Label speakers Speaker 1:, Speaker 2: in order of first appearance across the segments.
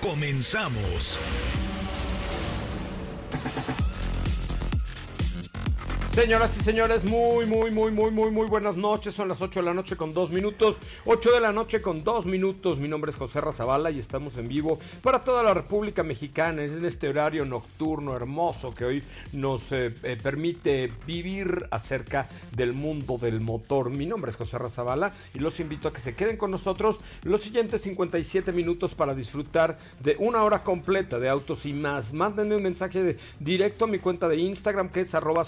Speaker 1: Comenzamos.
Speaker 2: Señoras y señores, muy, muy, muy, muy, muy, muy buenas noches. Son las 8 de la noche con 2 minutos. 8 de la noche con 2 minutos. Mi nombre es José Razabala y estamos en vivo para toda la República Mexicana. Es en este horario nocturno hermoso que hoy nos eh, eh, permite vivir acerca del mundo del motor. Mi nombre es José Razabala y los invito a que se queden con nosotros los siguientes 57 minutos para disfrutar de una hora completa de autos y más. Mándenme un mensaje directo a mi cuenta de Instagram que es arroba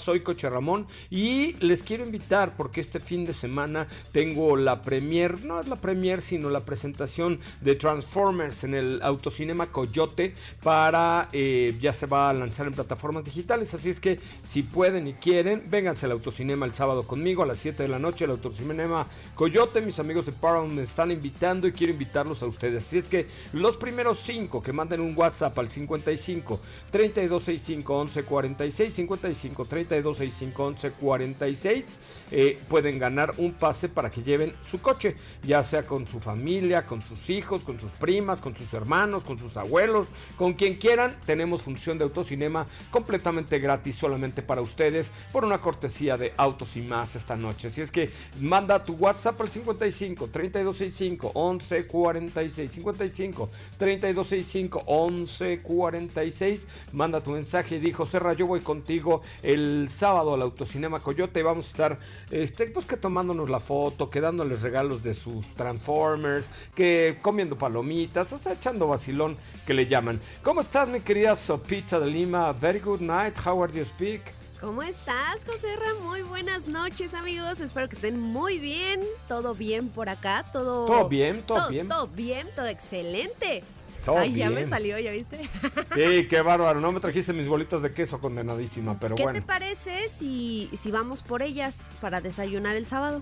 Speaker 2: y les quiero invitar porque este fin de semana tengo la premier, no es la premier, sino la presentación de Transformers en el Autocinema Coyote para, eh, ya se va a lanzar en plataformas digitales, así es que si pueden y quieren, vénganse al Autocinema el sábado conmigo a las 7 de la noche, el Autocinema Coyote, mis amigos de Paramount me están invitando y quiero invitarlos a ustedes, así es que los primeros 5 que manden un WhatsApp al 55 3265 1146 55 3265 1146 eh, pueden ganar un pase para que lleven su coche, ya sea con su familia, con sus hijos, con sus primas, con sus hermanos, con sus abuelos, con quien quieran. Tenemos función de autocinema completamente gratis solamente para ustedes por una cortesía de Autos y más esta noche. Así es que manda tu WhatsApp al 55 3265 1146 55 3265 1146. Manda tu mensaje y dijo, Serra, yo voy contigo el sábado al Autocinema Coyote. Vamos a estar este, pues que tomándonos la foto, que dándoles regalos de sus Transformers, que comiendo palomitas, o sea, echando vacilón que le llaman. ¿Cómo estás, mi querida Sopita de Lima? Very good night, how are you speak?
Speaker 3: ¿Cómo estás, José Muy buenas noches, amigos. Espero que estén muy bien. Todo bien por acá, todo.
Speaker 2: Todo bien, todo, bien.
Speaker 3: Todo bien, todo excelente.
Speaker 2: Todo
Speaker 3: Ay,
Speaker 2: bien.
Speaker 3: ya me salió, ¿ya viste?
Speaker 2: Sí, qué bárbaro. No me trajiste mis bolitas de queso condenadísima, pero
Speaker 3: ¿Qué
Speaker 2: bueno.
Speaker 3: te parece si, si vamos por ellas para desayunar el sábado?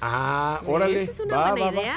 Speaker 2: Ah, órale.
Speaker 3: ¿Esa es una
Speaker 2: va,
Speaker 3: buena
Speaker 2: va, va.
Speaker 3: idea?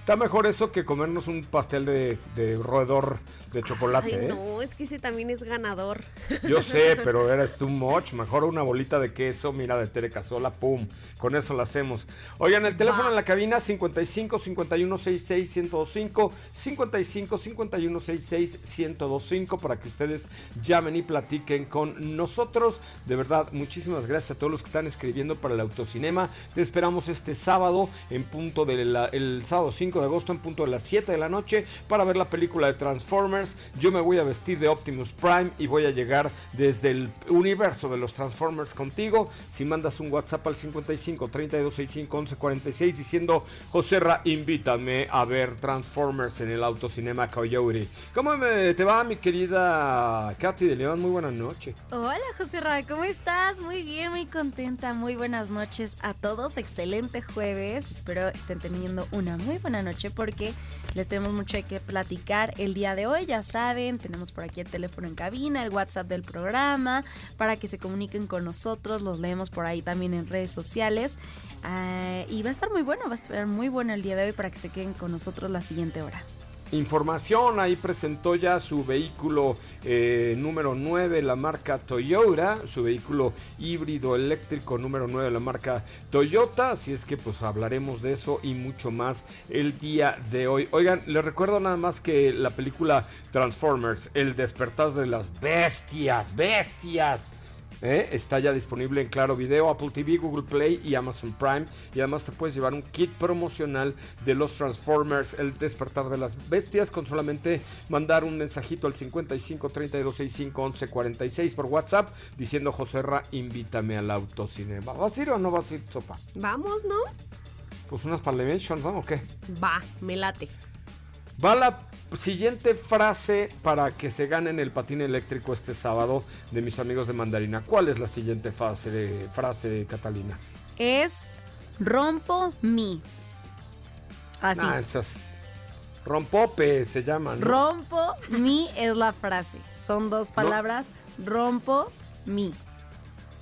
Speaker 2: Está mejor eso que comernos un pastel de, de roedor de chocolate,
Speaker 3: Ay,
Speaker 2: ¿eh?
Speaker 3: no, es que ese también es ganador.
Speaker 2: Yo sé, pero eres too much. Mejor una bolita de queso, mira, de Tere Casola, pum. Con eso lo hacemos. Oigan, el teléfono
Speaker 3: Va.
Speaker 2: en la cabina 55 51 66 1025 55 51 66 1025 para que ustedes llamen y platiquen con nosotros. De verdad, muchísimas gracias a todos los que están escribiendo para el autocinema. Te esperamos este sábado en punto del el sábado 5 de agosto en punto de las 7 de la noche para ver la película de Transformers. Yo me voy a vestir de Optimus Prime y voy a llegar desde el universo de los Transformers contigo. Si mandas un WhatsApp al 55 3265 1146 diciendo José Ra, invítame a ver Transformers en el Autocinema Coyote. ¿Cómo me, te va mi querida Katy de León? Muy buena noche.
Speaker 4: Hola José Ra, ¿cómo estás? Muy bien, muy contenta. Muy buenas noches a todos. Excelente jueves. Espero estén teniendo una muy buena noche porque les tenemos mucho que platicar el día de hoy. Saben, tenemos por aquí el teléfono en cabina, el WhatsApp del programa para que se comuniquen con nosotros. Los leemos por ahí también en redes sociales. Ah, y va a estar muy bueno, va a estar muy bueno el día de hoy para que se queden con nosotros la siguiente hora.
Speaker 2: Información, ahí presentó ya su vehículo eh, número 9, la marca Toyota, su vehículo híbrido eléctrico número 9, la marca Toyota, así es que pues hablaremos de eso y mucho más el día de hoy. Oigan, les recuerdo nada más que la película Transformers, el despertar de las bestias, bestias. ¿Eh? Está ya disponible en Claro Video, Apple TV, Google Play y Amazon Prime. Y además te puedes llevar un kit promocional de los Transformers, el despertar de las bestias, con solamente mandar un mensajito al 55 32 65 11 46 por WhatsApp diciendo José Ra, invítame al autocinema. ¿Vas a ir o no vas a ir, Sopa?
Speaker 3: Vamos, ¿no?
Speaker 2: Pues unas Parliamentons, ¿no? ¿O qué?
Speaker 3: Va, me late.
Speaker 2: Va la siguiente frase para que se ganen el patín eléctrico este sábado de mis amigos de Mandarina. ¿Cuál es la siguiente frase, frase Catalina?
Speaker 4: Es rompo mi. Así.
Speaker 2: Ah, esas- Rompope se llama, ¿no?
Speaker 4: Rompo mi es la frase. Son dos palabras. Rompo mi.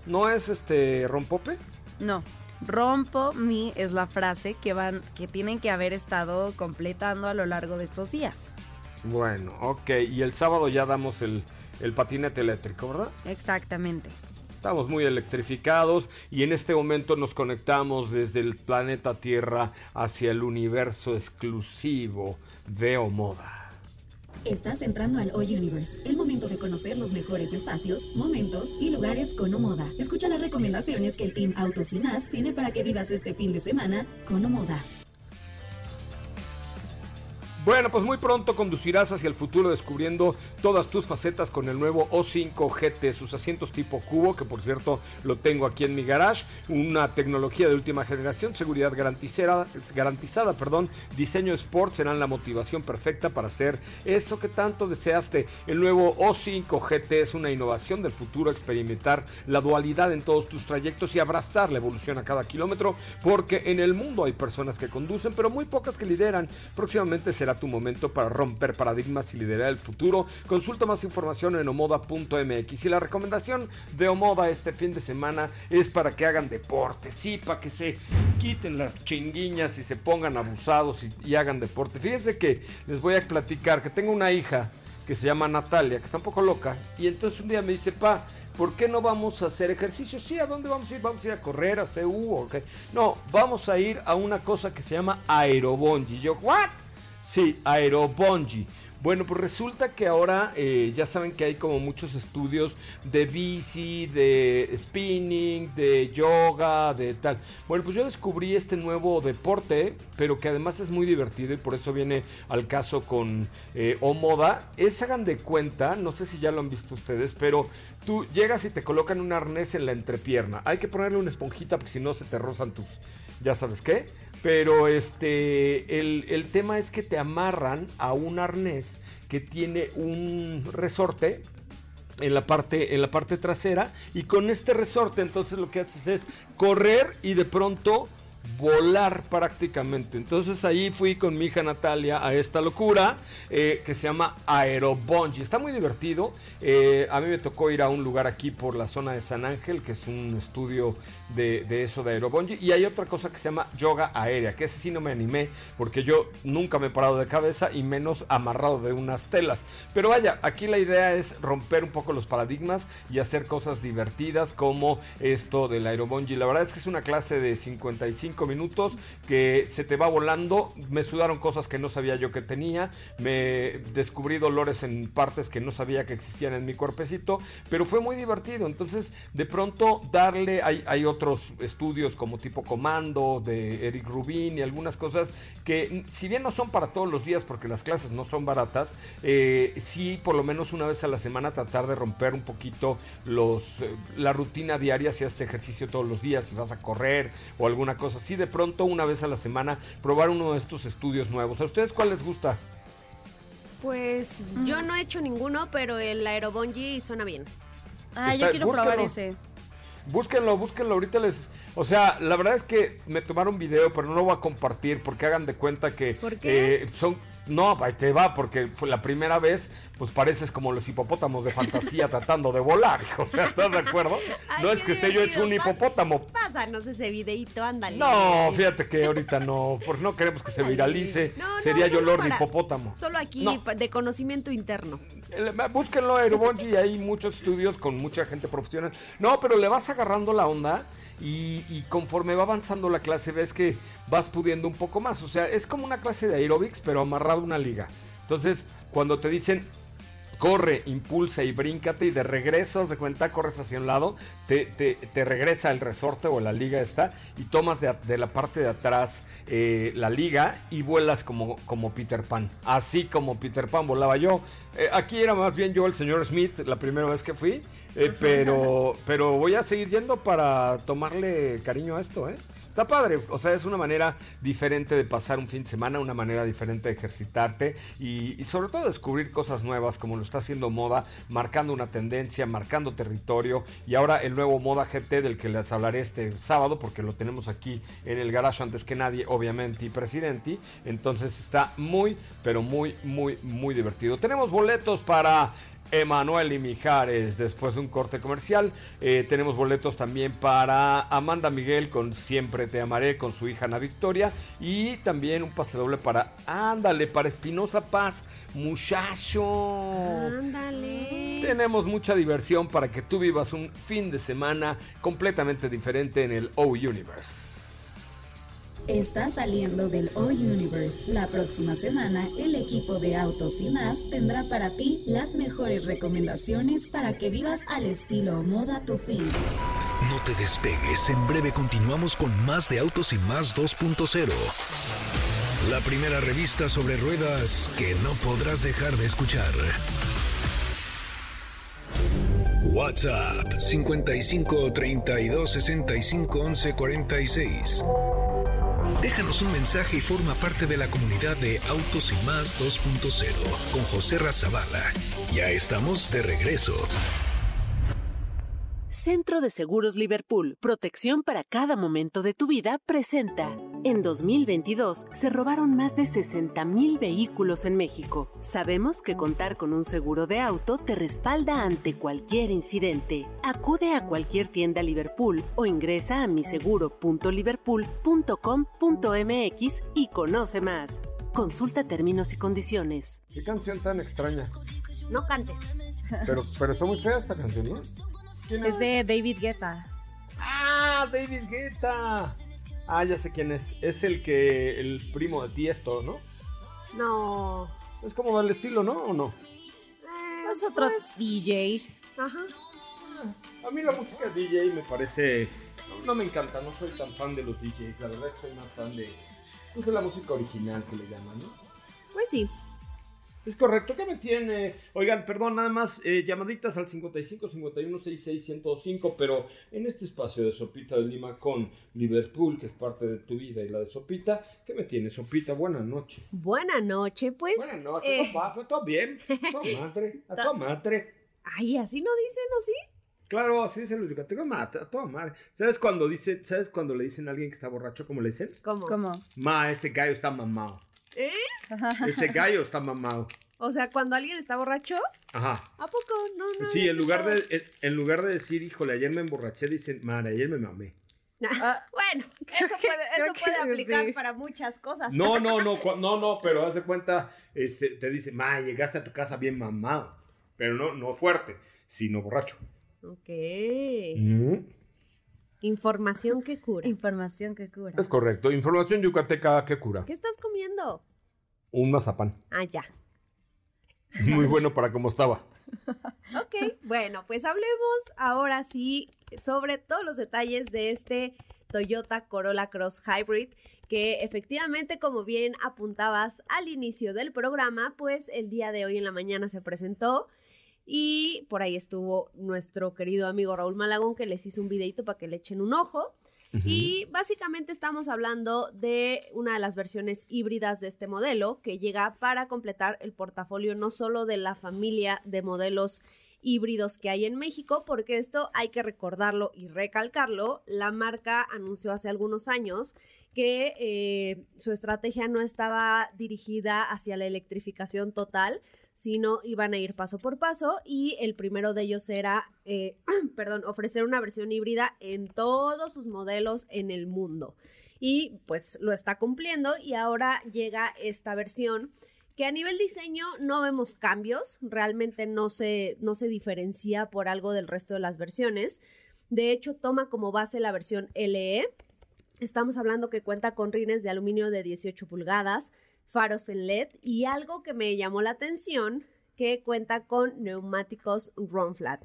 Speaker 2: ¿No es este rompope?
Speaker 4: No. Rompo mi es la frase que van, que tienen que haber estado completando a lo largo de estos días.
Speaker 2: Bueno, ok. Y el sábado ya damos el, el patinete eléctrico, ¿verdad?
Speaker 4: Exactamente.
Speaker 2: Estamos muy electrificados y en este momento nos conectamos desde el planeta Tierra hacia el universo exclusivo de Omoda.
Speaker 5: Estás entrando al O-Universe, el momento de conocer los mejores espacios, momentos y lugares con Omoda. Escucha las recomendaciones que el Team Autos y más tiene para que vivas este fin de semana con Omoda.
Speaker 2: Bueno, pues muy pronto conducirás hacia el futuro descubriendo todas tus facetas con el nuevo O5 GT, sus asientos tipo cubo, que por cierto lo tengo aquí en mi garage, una tecnología de última generación, seguridad garantizada, garantizada perdón, diseño sport serán la motivación perfecta para hacer eso que tanto deseaste. El nuevo O5 GT es una innovación del futuro, experimentar la dualidad en todos tus trayectos y abrazar la evolución a cada kilómetro, porque en el mundo hay personas que conducen, pero muy pocas que lideran. Próximamente será tu momento para romper paradigmas y liderar el futuro. Consulta más información en omoda.mx. Y la recomendación de Omoda este fin de semana es para que hagan deporte, sí, para que se quiten las chinguiñas y se pongan abusados y, hagan deporte. Fíjense que les voy a platicar que tengo una hija que se llama Natalia, que está un poco loca, y entonces un día me dice, pa, ¿por qué no vamos a hacer ejercicio? Sí, ¿a dónde vamos a ir? ¿Vamos a ir a correr, a CU o qué? No, vamos a ir a una cosa que se llama aerobongi. Y yo, ¿what? Sí, aerobongi. Bueno, pues resulta que ahora eh, ya saben que hay como muchos estudios de bici, de spinning, de yoga, de tal. Bueno, pues yo descubrí este nuevo deporte, pero que además es muy divertido y por eso viene al caso con eh, Omoda. Es, hagan de cuenta, no sé si ya lo han visto ustedes, pero tú llegas y te colocan un arnés en la entrepierna. Hay que ponerle una esponjita porque si no se te rozan tus, ya sabes qué. Pero este, el, el, tema es que te amarran a un arnés que tiene un resorte en la parte, en la parte trasera. Y con este resorte, entonces lo que haces es correr y de pronto volar prácticamente. Entonces ahí fui con mi hija Natalia a esta locura eh, que se llama Aerobungee. Está muy divertido. Eh, a mí me tocó ir a un lugar aquí por la zona de San Ángel, que es un estudio de, eso de Aerobungee. Y hay otra cosa que se llama yoga aérea, que ese sí no me animé porque yo nunca me he parado de cabeza y menos amarrado de unas telas. Pero vaya, aquí la idea es romper un poco los paradigmas y hacer cosas divertidas como esto del Aerobungee. La verdad es que es una clase de 55 minutos que se te va volando. Me sudaron cosas que no sabía yo que tenía. Me descubrí dolores en partes que no sabía que existían en mi cuerpecito. Pero fue muy divertido. Entonces, de pronto, darle. Hay, hay otros estudios como tipo comando de Eric Rubin y algunas cosas que, si bien no son para todos los días, porque las clases no son baratas, eh, sí, por lo menos una vez a la semana, tratar de romper un poquito los, eh, la rutina diaria. Si haces ejercicio todos los días, si vas a correr o alguna cosa así de pronto una vez a la semana probar uno de estos estudios nuevos. ¿A ustedes cuál les gusta?
Speaker 3: Pues yo no he hecho ninguno, pero el aerobungee suena bien.
Speaker 4: Ah,
Speaker 2: Está-
Speaker 4: yo quiero probar ese.
Speaker 2: Búsquenlo, búsquenlo, ahorita les... O sea, la verdad es que me tomaron video, pero no lo voy a compartir porque hagan de cuenta que
Speaker 3: ¿Por qué?
Speaker 2: eh, son... No, ahí te va, porque fue la primera vez, pues pareces como los hipopótamos de fantasía tratando de volar, hijo. O sea, ¿estás de acuerdo?
Speaker 3: Ay,
Speaker 2: no es que esté yo hecho un hipopótamo.
Speaker 3: Pásanos ese videito, ándale.
Speaker 2: No, fíjate que ahorita no, porque no queremos que se viralice.
Speaker 3: No, no,
Speaker 2: Sería yo Lord
Speaker 3: para-
Speaker 2: Hipopótamo.
Speaker 3: Solo aquí
Speaker 2: No.
Speaker 3: de conocimiento interno.
Speaker 2: Búsquenlo Aerobungee, hay muchos estudios con mucha gente profesional. No, pero le vas agarrando la onda y, conforme va avanzando la clase ves que vas pudiendo un poco más. O sea, es como una clase de aerobics, pero amarrado a una liga. Entonces, cuando te dicen corre, impulsa y bríncate y de regreso, de cuenta, corres hacia un lado, te, te- te regresa el resorte o la liga esta y tomas de la parte de atrás eh, la liga y vuelas como, como Peter Pan. Así como Peter Pan volaba yo. Eh, aquí era más bien yo el señor Smith la primera vez que fui, eh, pero, pero voy a seguir yendo para tomarle cariño a esto, ¿eh? Está padre. O sea, es una manera diferente de pasar un fin de semana, una manera diferente de ejercitarte y, sobre todo descubrir cosas nuevas como lo está haciendo Moda, marcando una tendencia, marcando territorio y ahora el nuevo Moda GT del que les hablaré este sábado porque lo tenemos aquí en el garage antes que nadie, obviamente, y presidente. Entonces está muy, pero muy, muy, muy divertido. Tenemos boletos para Emanuel y Mijares después de un corte comercial. Eh, tenemos boletos también para Amanda Miguel con Siempre Te Amaré con su hija Ana Victoria. Y también un pase doble para Ándale, para Espinosa Paz, muchacho.
Speaker 3: Ándale.
Speaker 2: Tenemos mucha diversión para que tú vivas un fin de semana completamente diferente en el O Universe.
Speaker 5: Está saliendo del O Universe. La próxima semana, el equipo de Autos y más tendrá para ti las mejores recomendaciones para que vivas al estilo moda tu fin.
Speaker 1: No te despegues, en breve continuamos con más de Autos y más 2.0. La primera revista sobre ruedas que no podrás dejar de escuchar. WhatsApp 55 32 65 11 46. Déjanos un mensaje y forma parte de la comunidad de Autos y Más 2.0 con José Razabala. Ya estamos de regreso.
Speaker 6: Centro de Seguros Liverpool, protección para cada momento de tu vida, presenta. En 2022 se robaron más de 60.000 vehículos en México. Sabemos que contar con un seguro de auto te respalda ante cualquier incidente. Acude a cualquier tienda Liverpool o ingresa a miseguro.liverpool.com.mx y conoce más. Consulta términos y condiciones.
Speaker 2: Qué canción tan extraña.
Speaker 3: No cantes.
Speaker 2: Pero, pero está muy fea esta canción, ¿no? ¿Quién
Speaker 4: Es de David Guetta.
Speaker 2: ¡Ah! David Guetta. Ah, ya sé quién es. Es el que. el primo de Tiesto, ¿no?
Speaker 3: No.
Speaker 2: Es como del estilo, ¿no? ¿O no?
Speaker 3: Eh,
Speaker 4: Es otro
Speaker 3: pues,
Speaker 4: DJ.
Speaker 3: Ajá.
Speaker 2: A mí la música DJ me parece. No, no me encanta, no soy tan fan de los DJs. La verdad es que soy más fan de. Pues de la música original que le llaman, ¿no?
Speaker 3: Pues sí.
Speaker 2: Es correcto, ¿qué me tiene? Oigan, perdón, nada más eh, llamaditas al 55 51 66 105, pero en este espacio de Sopita de Lima con Liverpool, que es parte de tu vida y la de Sopita, ¿qué me tiene, Sopita? Buenas noches.
Speaker 3: Buena noche, pues.
Speaker 2: Buenas noches,
Speaker 3: eh,
Speaker 2: papá, todo bien, a tu madre, a tu madre.
Speaker 3: Ay, así no dicen, ¿o sí?
Speaker 2: Claro, así se lo digo, tengo madre, a toda madre. ¿Sabes cuando dice, sabes cuando le dicen a alguien que está borracho, cómo le dicen?
Speaker 3: ¿Cómo?
Speaker 4: ¿Cómo?
Speaker 2: Ma, ese gallo está mamado.
Speaker 3: ¿Eh?
Speaker 2: Ese gallo está mamado.
Speaker 3: O sea, cuando alguien está borracho,
Speaker 2: Ajá.
Speaker 3: ¿a poco? No, no.
Speaker 2: Sí, en lugar, de, en, en lugar de decir, híjole, ayer me emborraché, dicen, madre, ayer me mamé.
Speaker 4: Ah,
Speaker 3: Bueno, eso
Speaker 4: que-
Speaker 3: puede, eso puede aplicar
Speaker 4: sí.
Speaker 3: para muchas cosas.
Speaker 2: No, no, no, no, no, pero haz de cuenta, este, te dice, ma, llegaste a tu casa bien mamado. Pero no, no fuerte, sino borracho.
Speaker 3: Ok.
Speaker 2: Mm,
Speaker 3: Información que cura.
Speaker 4: información que cura.
Speaker 2: Es correcto. Información yucateca que cura.
Speaker 3: ¿Qué estás comiendo?
Speaker 2: Un mazapán.
Speaker 3: Ah, ya.
Speaker 2: Muy bueno para cómo estaba.
Speaker 3: Ok, bueno, pues hablemos ahora sí sobre todos los detalles de este Toyota Corolla Cross Hybrid, que efectivamente, como bien apuntabas al inicio del programa, pues el día de hoy en la mañana se presentó y por ahí estuvo nuestro querido amigo Raúl Malagón que les hizo un videito para que le echen un ojo. Y básicamente estamos hablando de una de las versiones híbridas de este modelo que llega para completar el portafolio no solo de la familia de modelos híbridos que hay en México, porque esto hay que recordarlo y recalcarlo. La marca anunció hace algunos años que eh, su estrategia no estaba dirigida hacia la electrificación total, sino iban a ir paso por paso y el primero de ellos era, eh, perdón, ofrecer una versión híbrida en todos sus modelos en el mundo. Y pues lo está cumpliendo y ahora llega esta versión que a nivel diseño no vemos cambios, realmente no se, no se diferencia por algo del resto de las versiones. De hecho, toma como base la versión LE. Estamos hablando que cuenta con rines de aluminio de 18 pulgadas, faros en LED y algo que me llamó la atención, que cuenta con neumáticos run flat.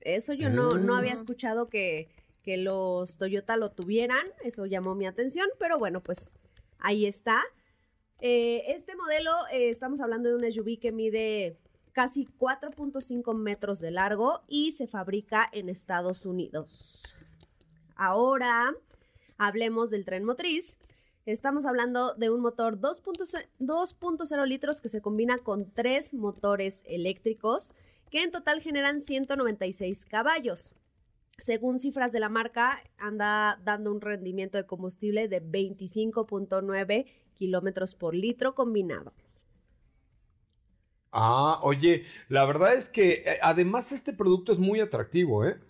Speaker 3: Eso yo no, no había
Speaker 4: Ah.
Speaker 3: escuchado que, que los Toyota lo tuvieran, eso llamó mi atención, pero bueno, pues ahí está. Eh, este modelo, eh, estamos hablando de un SUV que mide casi 4.5 metros de largo y se fabrica en Estados Unidos. Ahora, hablemos del tren motriz. Estamos hablando de un motor 2.0 litros que se combina con tres motores eléctricos que en total generan 196 caballos. Según cifras de la marca, anda dando un rendimiento de combustible de 25.9 kilómetros por litro combinado.
Speaker 2: Ah, oye, la verdad es que eh, además este producto es muy atractivo, ¿eh?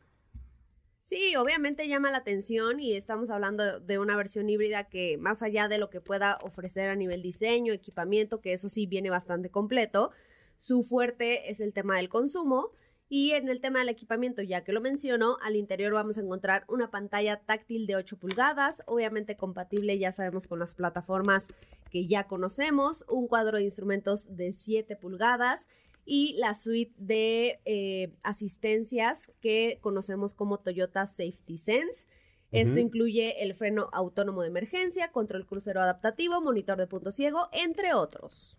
Speaker 3: Sí, obviamente llama la atención y estamos hablando de una versión híbrida que más allá de lo que pueda ofrecer a nivel diseño, equipamiento, que eso sí viene bastante completo, su fuerte es el tema del consumo. Y en el tema del equipamiento, ya que lo menciono, al interior vamos a encontrar una pantalla táctil de 8 pulgadas, obviamente compatible, ya sabemos, con las plataformas que ya conocemos, un cuadro de instrumentos de 7 pulgadas y la suite de eh, asistencias que conocemos como Toyota Safety Sense. Esto incluye el freno autónomo de emergencia, control crucero adaptativo, monitor de punto ciego, entre otros.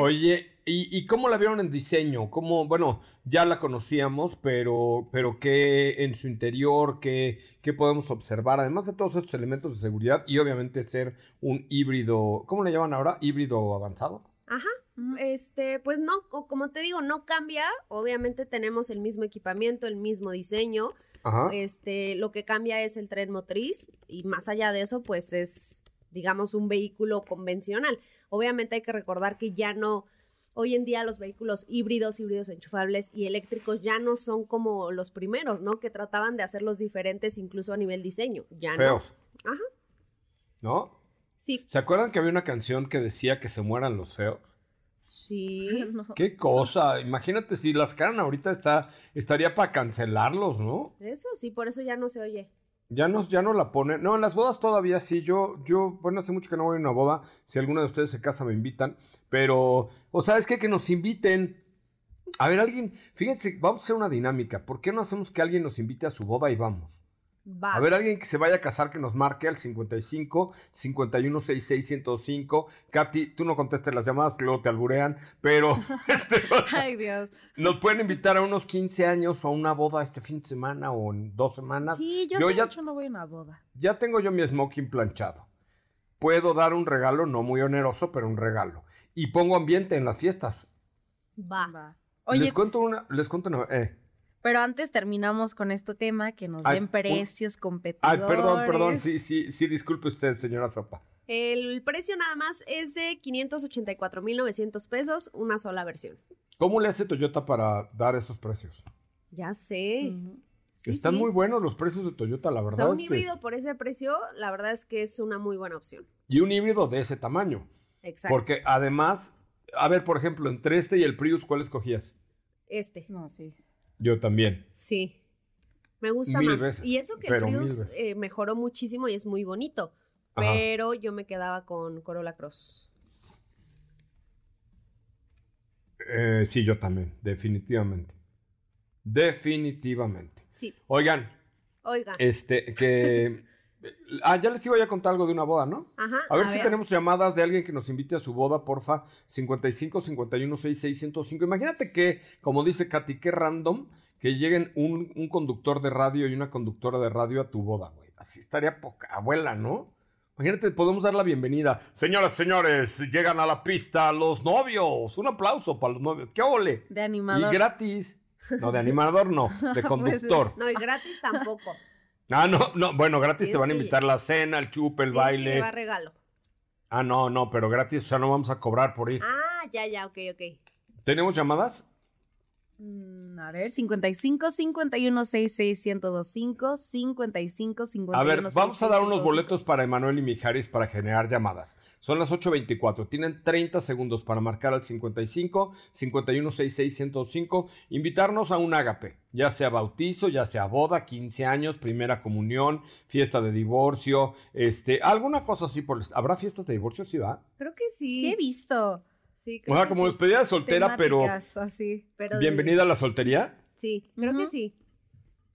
Speaker 2: Oye, ¿y, cómo la vieron en diseño? ¿Cómo, bueno, ya la conocíamos, pero, pero qué en su interior, qué, qué podemos observar, además de todos estos elementos de seguridad y obviamente ser un híbrido, ¿cómo le llaman ahora? ¿Híbrido avanzado?
Speaker 3: Ajá, este, pues no, como te digo, no cambia, obviamente tenemos el mismo equipamiento, el mismo diseño, Ajá. este, lo que cambia es el tren motriz y más allá de eso, pues es, digamos, un vehículo convencional. Obviamente hay que recordar que ya no, hoy en día los vehículos híbridos, híbridos enchufables y eléctricos ya no son como los primeros, ¿no? Que trataban de hacerlos diferentes incluso a nivel diseño. Ya
Speaker 2: Feos.
Speaker 3: no. Ajá.
Speaker 2: ¿No?
Speaker 3: Sí.
Speaker 2: ¿Se acuerdan que había una canción que decía que se mueran los feos?
Speaker 3: Sí.
Speaker 2: Qué cosa. Imagínate si las sacaran ahorita está, estaría para cancelarlos, ¿no?
Speaker 3: Eso sí, por eso ya no se oye.
Speaker 2: Ya no, ya no la ponen. No, en las bodas todavía sí. Yo, yo, bueno, hace mucho que no voy a una boda. Si alguna de ustedes se casa, me invitan. Pero, o sabes qué, que nos inviten. A ver, alguien, fíjense, vamos a hacer una dinámica. ¿Por qué no hacemos que alguien nos invite a su boda y vamos? A ver, alguien que se vaya a casar que nos marque al 55 51 66 105. Katy, tú no contestes las llamadas que luego te alburean, pero este,
Speaker 4: Ay, Dios.
Speaker 2: nos pueden invitar a unos 15 años o a una boda este fin de semana o en dos semanas.
Speaker 4: Sí, yo, ya, mucho no voy a una boda.
Speaker 2: Ya tengo yo mi smoking planchado. Puedo dar un regalo, no muy oneroso, pero un regalo. Y pongo ambiente en las fiestas.
Speaker 3: Va.
Speaker 2: Oye, les cuento una, les cuento una, eh,
Speaker 4: pero antes terminamos con este tema, que nos den precios competidores.
Speaker 2: Ay, perdón, perdón, sí, sí, sí, disculpe usted, señora Sopa.
Speaker 3: El precio nada más es de 584.900 pesos, una sola versión.
Speaker 2: ¿Cómo le hace Toyota para dar esos precios?
Speaker 3: Ya sé.
Speaker 2: Están muy buenos los precios de Toyota, la verdad.
Speaker 3: O sea, un híbrido por ese precio, la verdad es que es una muy buena opción.
Speaker 2: Y un híbrido de ese tamaño.
Speaker 3: Exacto.
Speaker 2: Porque además, a ver, por ejemplo, entre este y el Prius, ¿cuál escogías?
Speaker 3: Este.
Speaker 4: No, sí.
Speaker 2: Yo también.
Speaker 3: Sí. Me gusta más. y eso que Prius eh, mejoró muchísimo y es muy bonito. Pero yo me quedaba con Corolla Cross.
Speaker 2: Eh, sí, yo también, definitivamente. Definitivamente.
Speaker 3: Sí.
Speaker 2: Oigan.
Speaker 3: Oigan.
Speaker 2: Este, que Ah, ya les iba a contar algo de una boda, ¿no?
Speaker 3: Ajá.
Speaker 2: A ver si tenemos llamadas de alguien que nos invite a su boda, porfa. 55 51 66 105. Imagínate que, como dice Katy, qué random que lleguen un, un, conductor de radio y una conductora de radio a tu boda, güey. Así estaría poca abuela, ¿no? Imagínate, podemos dar la bienvenida. Señoras, señores, llegan a la pista los novios. Un aplauso para los novios. ¡Qué ole!
Speaker 4: De animador.
Speaker 2: Y gratis. No, de animador no, de pues, conductor.
Speaker 3: no, y gratis tampoco.
Speaker 2: Ah, no, no, bueno, gratis te van a invitar la cena, el chupe, el baile.
Speaker 3: Llevar regalo.
Speaker 2: Ah, no, no, pero gratis, o sea, no vamos a cobrar por ir.
Speaker 3: Ah, ya, ya, ok, ok.
Speaker 2: ¿Tenemos llamadas?
Speaker 4: Mm, a ver, 55 51 66 1025 55 51
Speaker 2: A ver, vamos a dar unos boletos para Emanuel y Mijaris para generar llamadas. Son las 8.24. Tienen 30 segundos para marcar al 55 51 66 1025. Invitarnos a un ágape, ya sea bautizo, ya sea boda, 15 años, primera comunión, fiesta de divorcio, este, alguna cosa así. Por... ¿Habrá fiestas de divorcio, sí, va?
Speaker 3: Creo que sí.
Speaker 4: Sí, he visto.
Speaker 3: Sí,
Speaker 2: o sea, como despedida de soltera, pero...
Speaker 4: Así.
Speaker 3: pero
Speaker 2: ¿Bienvenida a la soltería?
Speaker 3: Sí, creo que sí.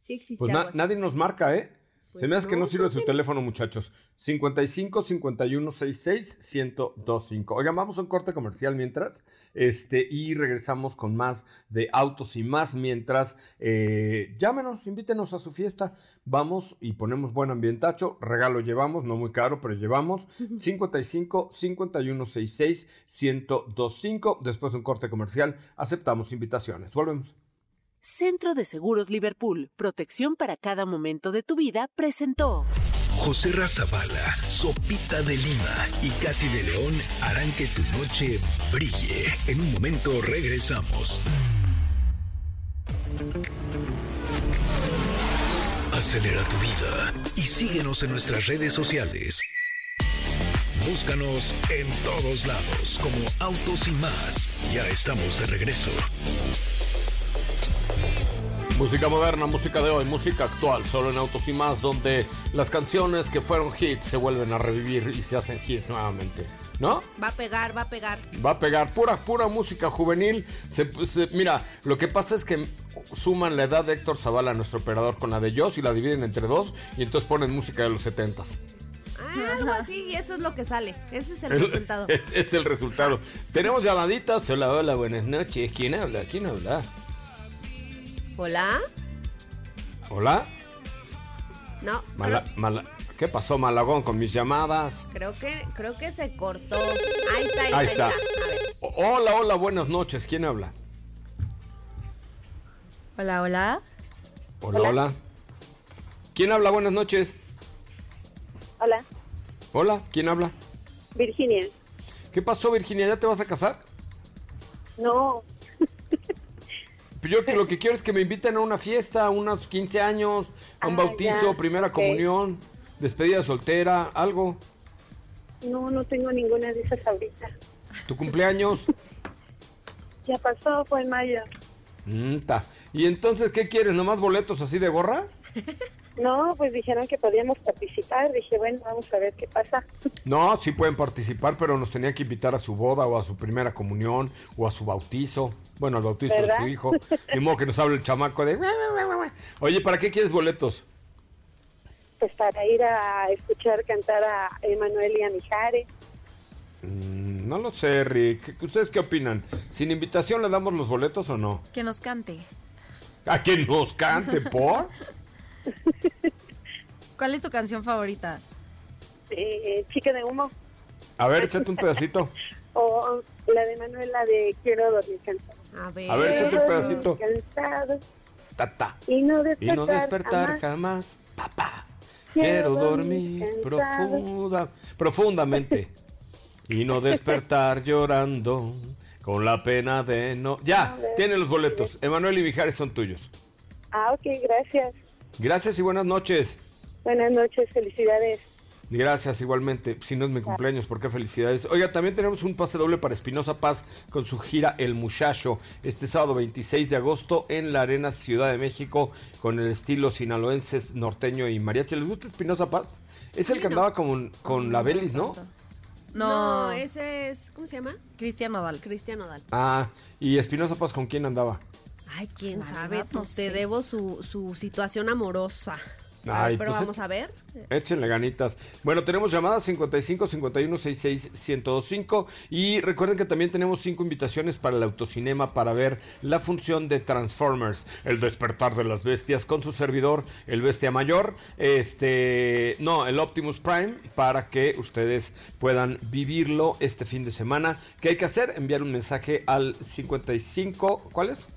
Speaker 3: Sí existe.
Speaker 2: Pues nadie nos marca, ¿eh? Se me hace que no
Speaker 3: pues
Speaker 2: sirve su teléfono, muchachos. 55 51 66 1025. Oigan, vamos a un corte comercial mientras. Este, y regresamos con más de autos y más mientras. eh, llámenos, invítenos a su fiesta. Vamos y ponemos buen ambientacho. Regalo llevamos, no muy caro, pero llevamos. 55 51 66 1025. Después de un corte comercial, aceptamos invitaciones. Volvemos.
Speaker 6: Centro de Seguros Liverpool, protección para cada momento de tu vida, presentó.
Speaker 1: José Razabala, Sopita de Lima y Katy de León harán que tu noche brille. En un momento regresamos. Acelera tu vida y síguenos en nuestras redes sociales. Búscanos en todos lados como Autos y más. Ya estamos de regreso.
Speaker 2: Música moderna, música de hoy, música actual, solo en Autos y más, donde las canciones que fueron hits se vuelven a revivir y se hacen hits nuevamente. ¿No?
Speaker 3: Va a pegar, va a pegar.
Speaker 2: Va a pegar pura, pura música juvenil. Se- se- mira, lo que pasa es que suman la edad de Héctor Zavala, nuestro operador, con la de Joss y la dividen entre dos y entonces ponen música de los setentas.
Speaker 3: Ah, algo así, y eso es lo que sale. Ese es el
Speaker 2: Es-
Speaker 3: resultado.
Speaker 2: Es, es el resultado. Tenemos llamaditas. Hola, hola, buenas noches. ¿Quién habla? ¿Quién habla?
Speaker 3: Hola.
Speaker 2: Hola.
Speaker 3: No,
Speaker 2: Mala- mala- ¿Qué pasó, Malagón, con mis llamadas?
Speaker 3: creo, que creo que se cortó. Ahí está, ahí,
Speaker 2: Ahí
Speaker 3: está. A ver.
Speaker 2: Hola, hola, buenas noches. ¿Quién habla?
Speaker 4: Hola, hola.
Speaker 2: Hola, hola. ¿Quién habla? Buenas noches.
Speaker 7: Hola,
Speaker 2: Hola, ¿quién habla?
Speaker 7: Virginia.
Speaker 2: ¿Qué pasó, Virginia? ¿Ya te vas a casar?
Speaker 7: No,
Speaker 2: Yo que lo que quiero es que me inviten a una fiesta, a unos 15 años, a un
Speaker 7: Ah,
Speaker 2: bautizo,
Speaker 7: ya,
Speaker 2: primera comunión, despedida soltera, algo.
Speaker 7: no, no tengo ninguna de esas ahorita.
Speaker 2: Tu cumpleaños.
Speaker 7: Ya pasó, fue en mayo.
Speaker 2: Mm. ¿Y entonces qué quieres? ¿Nomás boletos así de gorra?
Speaker 7: No, pues dijeron que podíamos participar. Dije, bueno, vamos a ver qué pasa.
Speaker 2: No, sí pueden participar, pero nos tenían que invitar a su boda o a su primera comunión o a su bautizo. Bueno, al bautizo de su hijo. Ni modo que nos hable el chamaco de... Oye, ¿para qué quieres boletos?
Speaker 7: Pues para ir a escuchar cantar a Emanuel y a Mijares.
Speaker 2: Mm, no lo sé, Rick. ¿Ustedes qué opinan? ¿Sin invitación le damos los boletos o no?
Speaker 4: Que nos cante.
Speaker 2: ¿A que nos cante, por?
Speaker 4: ¿Cuál es tu canción favorita?
Speaker 7: Eh, Chica de humo.
Speaker 2: A ver, échate un pedacito.
Speaker 7: O la de Manuel, la de Quiero dormir cansado.
Speaker 3: A ver.
Speaker 2: A ver, échate un
Speaker 7: Quiero
Speaker 2: pedacito.
Speaker 7: dormir cansado
Speaker 2: Ta, ta.
Speaker 7: y no
Speaker 2: Y
Speaker 7: despertar,
Speaker 2: no despertar
Speaker 7: jamás.
Speaker 2: jamás, papá. Quiero dormir profunda, profundamente. Y no despertar llorando con la pena de no... Ya, tienen los boletos. Emanuel y Mijares son tuyos.
Speaker 7: Ah, ok, gracias.
Speaker 2: Gracias y buenas noches.
Speaker 7: Buenas noches, felicidades.
Speaker 2: Gracias, igualmente. Si no es mi cumpleaños, ¿por qué felicidades? Oiga, también tenemos un pase doble para Espinosa Paz con su gira El Muchacho, este sábado 26 de agosto en la Arena Ciudad de México, con el estilo sinaloenses, norteño y mariachi. ¿Les gusta Espinosa Paz? Es el
Speaker 3: Sí,
Speaker 2: que
Speaker 3: no.
Speaker 2: andaba con, con la Belis, ¿no?
Speaker 3: No, ese es. ¿Cómo se llama?
Speaker 4: Cristian Nodal.
Speaker 3: Cristian Odal.
Speaker 2: Ah, y Espinosa Paz, ¿con quién andaba?
Speaker 3: Ay, quién
Speaker 4: La
Speaker 3: sabe.
Speaker 4: no
Speaker 3: te
Speaker 4: sé.
Speaker 3: debo su, su situación amorosa.
Speaker 2: Ay,
Speaker 3: Pero
Speaker 2: pues,
Speaker 3: vamos a ver.
Speaker 2: Échenle ganitas. Bueno, tenemos llamadas 55 51 66 1025 y recuerden que también tenemos cinco invitaciones para el autocinema para ver la función de Transformers, el despertar de las bestias con su servidor, el bestia mayor, este, no, el Optimus Prime para que ustedes puedan vivirlo este fin de semana. ¿Qué hay que hacer? Enviar un mensaje al 55, ¿cuál es?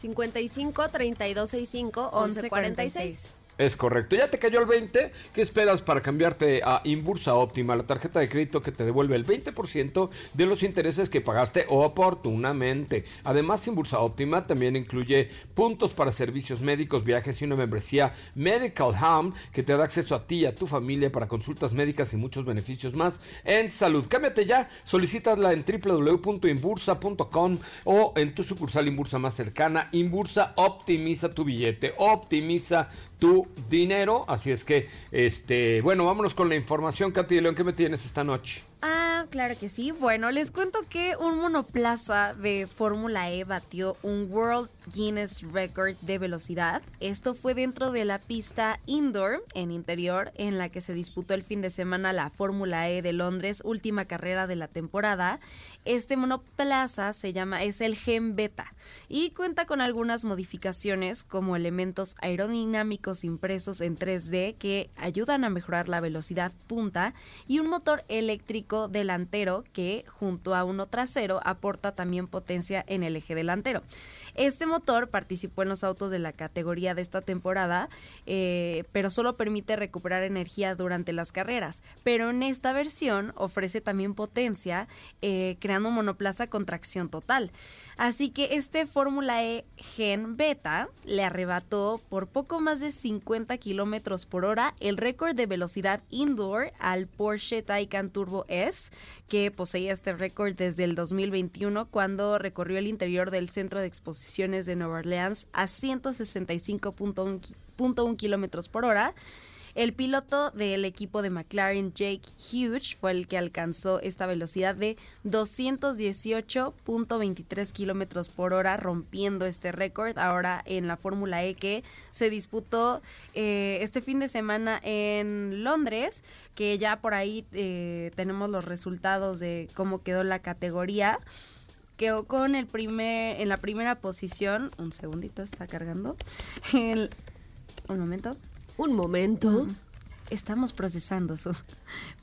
Speaker 3: 55 3265 1146.
Speaker 2: Es correcto. Ya te cayó el 20. ¿Qué esperas para cambiarte a Inbursa Óptima, la tarjeta de crédito que te devuelve el 20% de los intereses que pagaste oportunamente? Además, Inbursa Óptima también incluye puntos para servicios médicos, viajes y una membresía Medical Home que te da acceso a ti y a tu familia para consultas médicas y muchos beneficios más en salud. Cámbiate ya, solicítala en www.inbursa.com o en tu sucursal Inbursa más cercana. Inbursa optimiza tu billete, optimiza tu dinero. Así es que, este, bueno, vámonos con la información, Katy León, ¿qué me tienes esta noche?
Speaker 4: Ah, claro que sí. Bueno, les cuento que un monoplaza de Fórmula E batió un World Guinness Record de velocidad. Esto fue dentro de la pista indoor en interior en la que se disputó el fin de semana la Fórmula E de Londres, última carrera de la temporada. Este monoplaza se llama es el Gen Beta y cuenta con algunas modificaciones como elementos aerodinámicos impresos en 3D que ayudan a mejorar la velocidad punta y un motor eléctrico delantero que junto a uno trasero aporta también potencia en el eje delantero. Este motor participó en los autos de la categoría de esta temporada, eh, pero solo permite recuperar energía durante las carreras. Pero en esta versión ofrece también potencia, eh, creando monoplaza con tracción total. Así que este Fórmula E Gen Beta le arrebató por poco más de 50 kilómetros por hora el récord de velocidad indoor al Porsche Taycan Turbo S, que poseía este récord desde el 2021 cuando recorrió el interior del centro de de Nueva Orleans a 165.1 kilómetros por hora. El piloto del equipo de McLaren, Jake Hughes, fue el que alcanzó esta velocidad de 218.23 kilómetros por hora, rompiendo este récord ahora en la Fórmula E que se disputó eh, este fin de semana en Londres, que ya por ahí eh, tenemos los resultados de cómo quedó la categoría quedó con el primer en la primera posición un segundito está cargando el, un momento
Speaker 3: un momento.
Speaker 4: Estamos procesando su.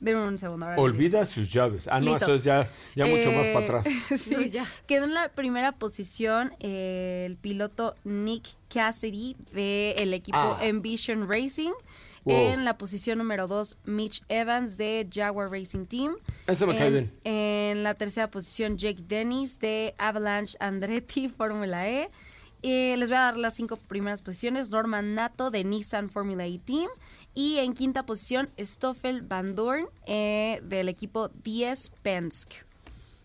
Speaker 4: Denme un segundo. Ahora
Speaker 2: Olvida sus llaves. Ah, no, eso es ya, ya mucho más para atrás.
Speaker 4: sí, ya. Quedó en la primera posición eh, el piloto Nick Cassidy del equipo
Speaker 2: Ah.
Speaker 4: Envision Racing.
Speaker 2: Wow.
Speaker 4: En la posición número 2, Mitch Evans de Jaguar Racing Team.
Speaker 2: Ese me cae
Speaker 4: en,
Speaker 2: bien.
Speaker 4: En la tercera posición, Jake Dennis de Avalanche Andretti Fórmula E. Y les voy a dar las cinco primeras posiciones. Norman Nato de Nissan Formula E Team. Y en quinta posición, Stoffel Van Dorn eh, del equipo 10 Penske.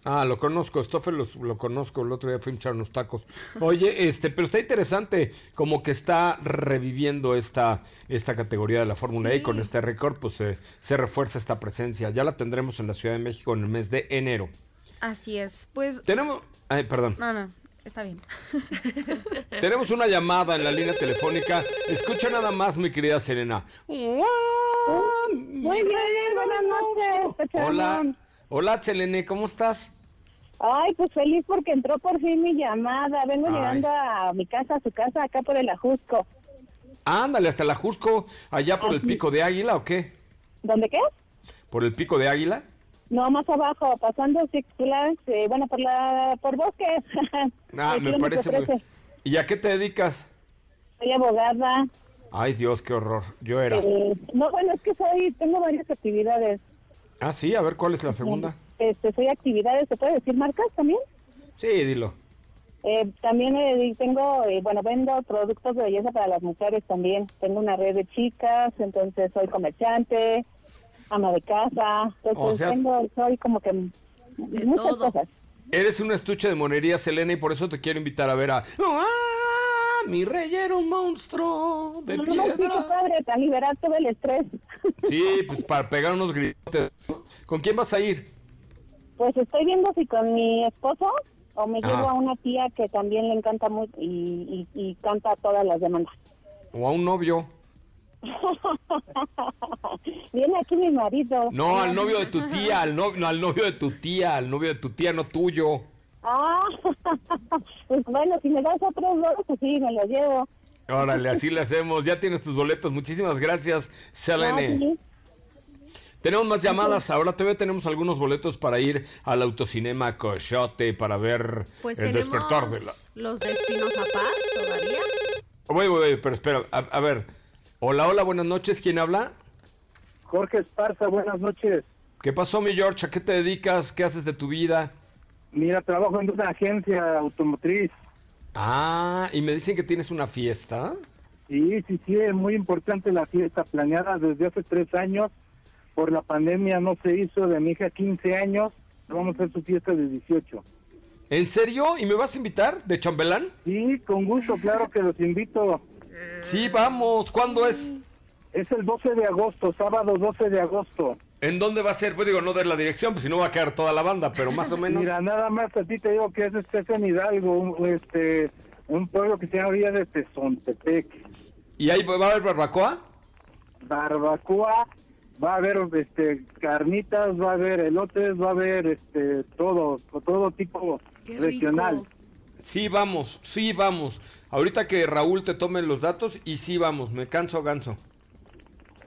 Speaker 2: Ah, lo conozco, Stoffel lo, lo conozco, el otro día fui a echar unos tacos. Oye, este, pero está interesante, como que está reviviendo esta, esta categoría de la Fórmula E y con este récord, pues eh, se refuerza esta presencia. Ya la tendremos en la Ciudad de México en el mes de enero.
Speaker 4: Así es. Pues.
Speaker 2: Tenemos, ay, perdón,
Speaker 4: No, no, está bien.
Speaker 2: tenemos una llamada en la línea telefónica. Escucha nada más, mi querida Serena.
Speaker 7: Muy bien, buenas noches.
Speaker 2: Hola. Hola, Selene, ¿cómo estás?
Speaker 7: Ay, pues feliz porque entró por fin mi llamada. Vengo
Speaker 2: Ay,
Speaker 7: llegando a mi casa, a su casa, acá por el Ajusco.
Speaker 2: Ándale, hasta la Jusco, allá por el pico de Águila, ¿o qué?
Speaker 7: ¿Dónde qué?
Speaker 2: ¿Por el pico de Águila?
Speaker 7: No, más abajo, pasando Six Flags, eh, bueno, por la, por bosques.
Speaker 2: Ah,
Speaker 7: El
Speaker 2: me parece muy...
Speaker 7: 13.
Speaker 2: ¿Y a qué te dedicas?
Speaker 7: Soy abogada.
Speaker 2: Ay, Dios, qué horror. Yo era.
Speaker 7: eh, no, bueno, es que soy, tengo varias actividades.
Speaker 2: Ah, sí, a ver, ¿cuál es la segunda?
Speaker 7: Este, soy actividades, ¿se puede decir marcas también?
Speaker 2: Sí, dilo.
Speaker 7: Eh, también eh, tengo, eh, bueno, vendo productos de belleza para las mujeres también. Tengo una red de chicas, entonces soy comerciante, ama de casa. Entonces
Speaker 2: O sea-
Speaker 7: tengo, soy como que
Speaker 3: De
Speaker 7: muchas
Speaker 3: todo.
Speaker 7: cosas.
Speaker 2: Eres un estuche de monería, Selena, y por eso te quiero invitar a ver a... Mi rey era un monstruo de
Speaker 7: No, no,
Speaker 2: piedra.
Speaker 7: padre, para liberar todo el estrés.
Speaker 2: Sí, pues para pegar unos gritos. ¿Con quién vas a ir?
Speaker 7: Pues estoy viendo si con mi esposo o me
Speaker 2: Ah.
Speaker 7: llevo a una tía que también le encanta mucho y, y, y canta todas las demandas.
Speaker 2: ¿O a un novio?
Speaker 7: Viene aquí mi marido.
Speaker 2: No, al novio de tu tía, al, no, no, al novio de tu tía, al novio de tu tía, no tuyo.
Speaker 7: Ah, pues bueno, si me das otros dos, pues sí, me los llevo.
Speaker 2: Órale, así le hacemos. Ya tienes tus boletos. Muchísimas gracias, Selene.
Speaker 7: Ah, sí.
Speaker 2: Tenemos más llamadas. Ahora todavía tenemos algunos boletos para ir al autocinema Coyote para ver
Speaker 3: Pues
Speaker 2: el
Speaker 3: tenemos
Speaker 2: despertar de la.
Speaker 3: los de Espinosa Paz todavía.
Speaker 2: Oye, oye, pero espera, a, a ver. Hola, hola, buenas noches. ¿Quién habla?
Speaker 8: Jorge Esparza, buenas noches.
Speaker 2: ¿Qué pasó, mi George? ¿A qué te dedicas? ¿Qué haces de tu vida?
Speaker 8: Mira, trabajo en una agencia automotriz.
Speaker 2: Ah, y me dicen que tienes una fiesta.
Speaker 8: Sí, sí, sí, es muy importante la fiesta planeada desde hace tres años. Por la pandemia no se hizo de mi hija 15 años. Vamos a hacer su fiesta de 18.
Speaker 2: ¿En serio? ¿Y me vas a invitar de chambelán?
Speaker 8: Sí, con gusto, claro que los invito.
Speaker 2: Sí, vamos. ¿Cuándo es?
Speaker 8: Es el 12 de agosto, sábado 12 de agosto.
Speaker 2: ¿En dónde va a ser? Pues digo, no de la dirección, pues si no va a quedar toda la banda, pero más o menos.
Speaker 8: Mira, nada más a ti te digo que es este es en Hidalgo, un, este, un pueblo que se llama Villa de Tezontepec.
Speaker 2: ¿Y ahí va a haber barbacoa?
Speaker 8: Barbacoa, va a haber este carnitas, va a haber elotes, va a haber este todo, todo tipo
Speaker 3: Qué
Speaker 8: regional.
Speaker 3: rico.
Speaker 2: Sí, vamos, sí, vamos. Ahorita que Raúl te tome los datos y sí, vamos, me canso ganso.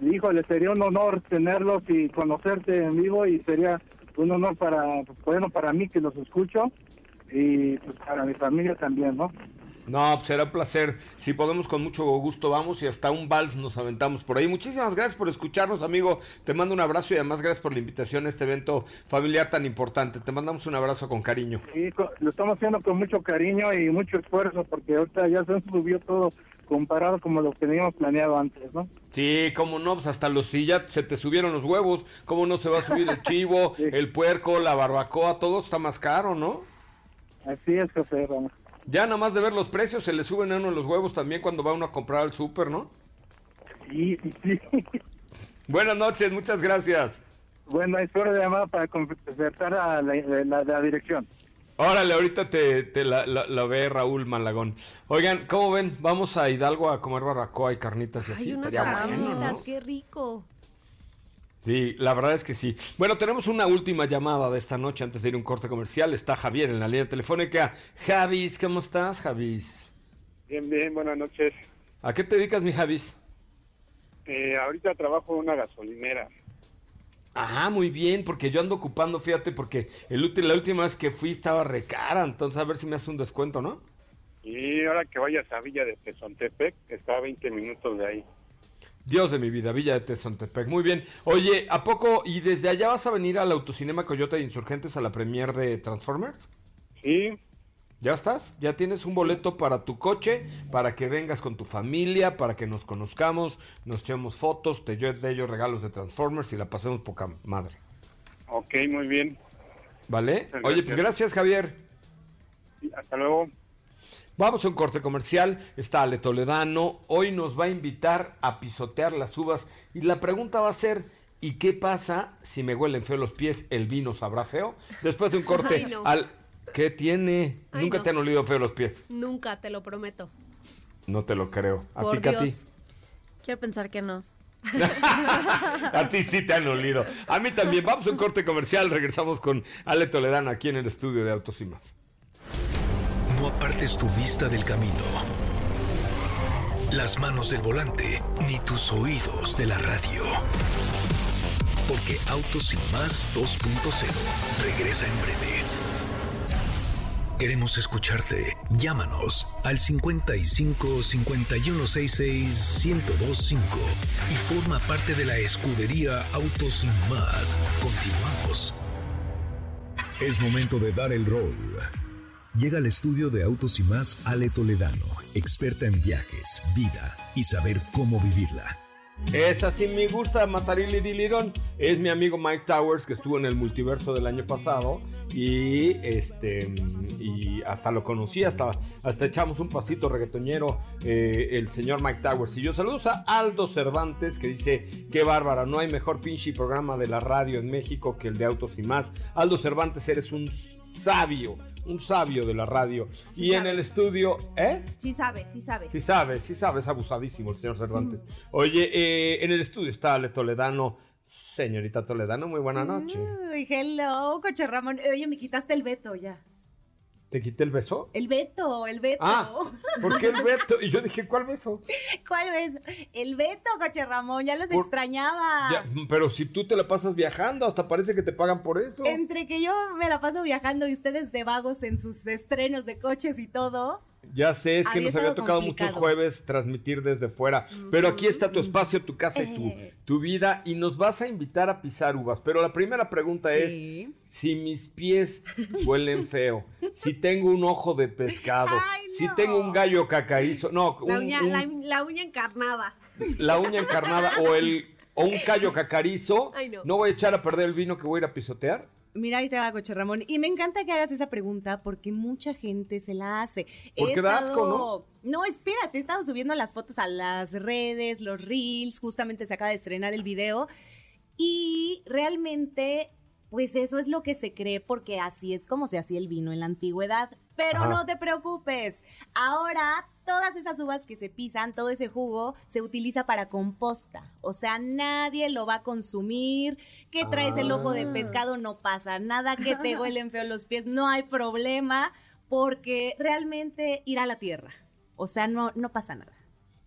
Speaker 8: Híjole, sería un honor tenerlos y conocerte en vivo y sería un honor para, bueno, para mí que los escucho y pues, para mi familia también, ¿no?
Speaker 2: No, pues será un placer. Si podemos, con mucho gusto vamos y hasta un vals nos aventamos por ahí. Muchísimas gracias por escucharnos, amigo. Te mando un abrazo y además gracias por la invitación a este evento familiar tan importante. Te mandamos un abrazo con cariño.
Speaker 8: Sí, lo estamos haciendo con mucho cariño y mucho esfuerzo porque ahorita ya se subió todo comparado como lo que teníamos planeado antes, ¿no?
Speaker 2: Sí, cómo no, pues hasta los si ya se te subieron los huevos, cómo no se va a subir el chivo,
Speaker 8: Sí.
Speaker 2: el puerco, la barbacoa, todo está más caro, ¿no?
Speaker 8: Así es, José Ramos.
Speaker 2: Ya nada más de ver los precios, se le suben a uno los huevos también cuando va uno a comprar al súper, ¿no?
Speaker 8: Sí, sí.
Speaker 2: Buenas noches, muchas gracias.
Speaker 8: Bueno, espero de llamada para concertar a la, la- la dirección.
Speaker 2: Órale, ahorita te, te la, la- la ve Raúl Malagón. Oigan, ¿cómo ven? Vamos a Hidalgo a comer barbacoa y carnitas y así.
Speaker 3: Hay unas
Speaker 2: Estaría bueno, ¿no?
Speaker 3: carnitas, qué rico.
Speaker 2: Sí, la verdad es que sí. Bueno, tenemos una última llamada de esta noche antes de ir a un corte comercial. Está Javier en la línea telefónica. Javis, ¿cómo estás, Javis?
Speaker 9: Bien, bien, buenas noches.
Speaker 2: ¿A qué te dedicas, mi Javis?
Speaker 9: Eh, ahorita trabajo en una gasolinera.
Speaker 2: Ajá, muy bien, porque yo ando ocupando, fíjate, porque el ulti- la última vez que fui estaba recara, entonces a ver si me hace un descuento, ¿no?
Speaker 9: Y ahora que vayas a Villa de Tezontepec, está a 20 minutos de ahí.
Speaker 2: Dios de mi vida, Villa de Tezontepec. Muy bien. Oye, ¿a poco y desde allá vas a venir al Autocinema Coyote de Insurgentes a la premier de Transformers?
Speaker 9: Sí,
Speaker 2: ¿Ya estás? ¿Ya tienes un boleto para tu coche? Para que vengas con tu familia, para que nos conozcamos, nos echemos fotos, te yo de ellos regalos de Transformers y la pasemos poca madre.
Speaker 9: ok, muy bien.
Speaker 2: ¿Vale? Oye, pues
Speaker 9: gracias.
Speaker 2: Javier.
Speaker 9: Hasta luego.
Speaker 2: Vamos a un corte comercial. Está Ale Toledano. Hoy nos va a invitar a pisotear las uvas. Y la pregunta va a ser: ¿y qué pasa si me huelen feo los pies? ¿El vino sabrá feo? Después de un corte
Speaker 3: Ay, no.
Speaker 2: al. ¿Qué tiene?
Speaker 3: Ay,
Speaker 2: Nunca
Speaker 3: no.
Speaker 2: te han olido feo los pies.
Speaker 3: Nunca, te lo prometo.
Speaker 2: No te lo creo. ¿A
Speaker 3: Por
Speaker 2: ti, Katy?
Speaker 3: Dios.
Speaker 4: Quiero pensar que no.
Speaker 2: A ti sí te han olido. A mí también. Vamos a un corte comercial. Regresamos con Ale Toledano aquí en el estudio de Autos y más.
Speaker 1: No apartes tu vista del camino. Las manos del volante, ni tus oídos de la radio. Porque Autos y más 2.0 regresa en breve. Queremos escucharte. Llámanos al 55 5166 1025 y forma parte de la escudería Autos y más. Continuamos. Es momento de dar el rol. Llega al estudio de Autos y más Ale Toledano, experta en viajes, vida y saber cómo vivirla.
Speaker 2: Esa sí me gusta, Matarili Dilirón. Es mi amigo Mike Towers que estuvo en el multiverso del año pasado y este y hasta lo conocí, hasta, hasta echamos un pasito reggaetonero eh, el señor Mike Towers. Y yo saludos a Aldo Cervantes que dice, qué bárbara, no hay mejor pinche programa de la radio en México que el de Autos y más. Aldo Cervantes, eres un sabio, un sabio de la radio.
Speaker 3: Sí
Speaker 2: y en
Speaker 3: sabe.
Speaker 2: el estudio, ¿eh?
Speaker 3: Sí sabe, sí sabe.
Speaker 2: Sí sabes, sí sabes, abusadísimo el señor Cervantes. Oye, eh, en el estudio está Ale Toledano. Señorita Toledano, muy buena noche.
Speaker 10: Uy, hello, coche Ramón. Oye, me quitaste el veto ya.
Speaker 2: ¿Te quité el beso?
Speaker 10: El veto, el veto.
Speaker 2: Ah, ¿por qué el beso? Y yo dije, ¿cuál beso?
Speaker 10: ¿Cuál es? El veto, coche Ramón, ya los
Speaker 2: Por-
Speaker 10: extrañaba.
Speaker 2: Ya, pero si tú te la pasas viajando, hasta parece que te pagan por eso.
Speaker 10: Entre que yo me la paso viajando y ustedes de vagos en sus estrenos de coches y todo.
Speaker 2: Ya sé, es que
Speaker 10: Había
Speaker 2: nos había tocado
Speaker 10: complicado.
Speaker 2: muchos jueves transmitir desde fuera. Pero aquí está tu espacio, tu casa y tu,
Speaker 10: Eh.
Speaker 2: tu vida. Y nos vas a invitar a pisar uvas. Pero la primera pregunta es: si mis pies huelen feo, si tengo un ojo de pescado,
Speaker 10: Ay,
Speaker 2: si tengo un gallo cacarizo, no,
Speaker 3: La
Speaker 2: un-
Speaker 3: uña,
Speaker 2: un-
Speaker 3: la, la uña encarnada.
Speaker 2: la uña encarnada o el o un callo cacarizo,
Speaker 3: Ay, no.
Speaker 2: no voy a echar a perder el vino que voy a ir a pisotear.
Speaker 10: Mira, ahí te va, coche Ramón. Y me encanta que hagas esa pregunta porque mucha gente se la hace.
Speaker 2: Porque da asco,
Speaker 10: No, espérate, he estado subiendo las fotos a las redes, los reels, justamente se acaba de estrenar el video. Y realmente, pues eso es lo que se cree porque así es como se hacía el vino en la antigüedad. Pero
Speaker 2: Ajá.
Speaker 10: no te preocupes. Ahora todas esas uvas que se pisan, todo ese jugo se utiliza para composta. O sea, nadie lo va a consumir. Que traes el ojo de
Speaker 2: Ah.
Speaker 10: pescado, no pasa nada. Que te huelen feo los pies, no hay problema. Porque realmente ir a la tierra. O sea, no, no pasa nada.